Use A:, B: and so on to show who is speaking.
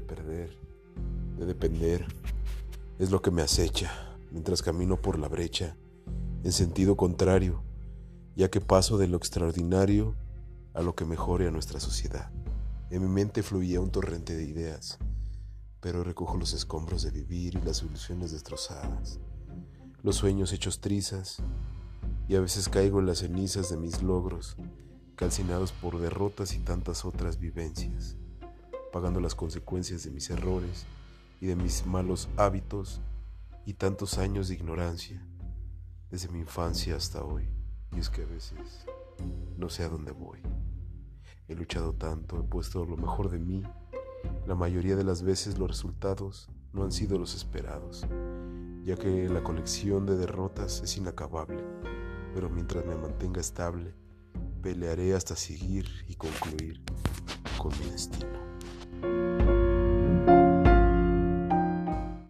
A: depender es lo que me acecha mientras camino por la brecha en sentido contrario, ya que paso de lo extraordinario a lo que mejore a nuestra sociedad. En mi mente fluía un torrente de ideas, pero recojo los escombros de vivir y las ilusiones destrozadas, los sueños hechos trizas, y a veces caigo en las cenizas de mis logros, calcinados por derrotas y tantas otras vivencias, pagando las consecuencias de mis errores y de mis malos hábitos y tantos años de ignorancia, desde mi infancia hasta hoy. Y es que a veces no sé a dónde voy. He luchado tanto, he puesto lo mejor de mí. La mayoría de las veces los resultados no han sido los esperados, ya que la colección de derrotas es inacabable. Pero mientras me mantenga estable, pelearé hasta seguir y concluir con mi destino.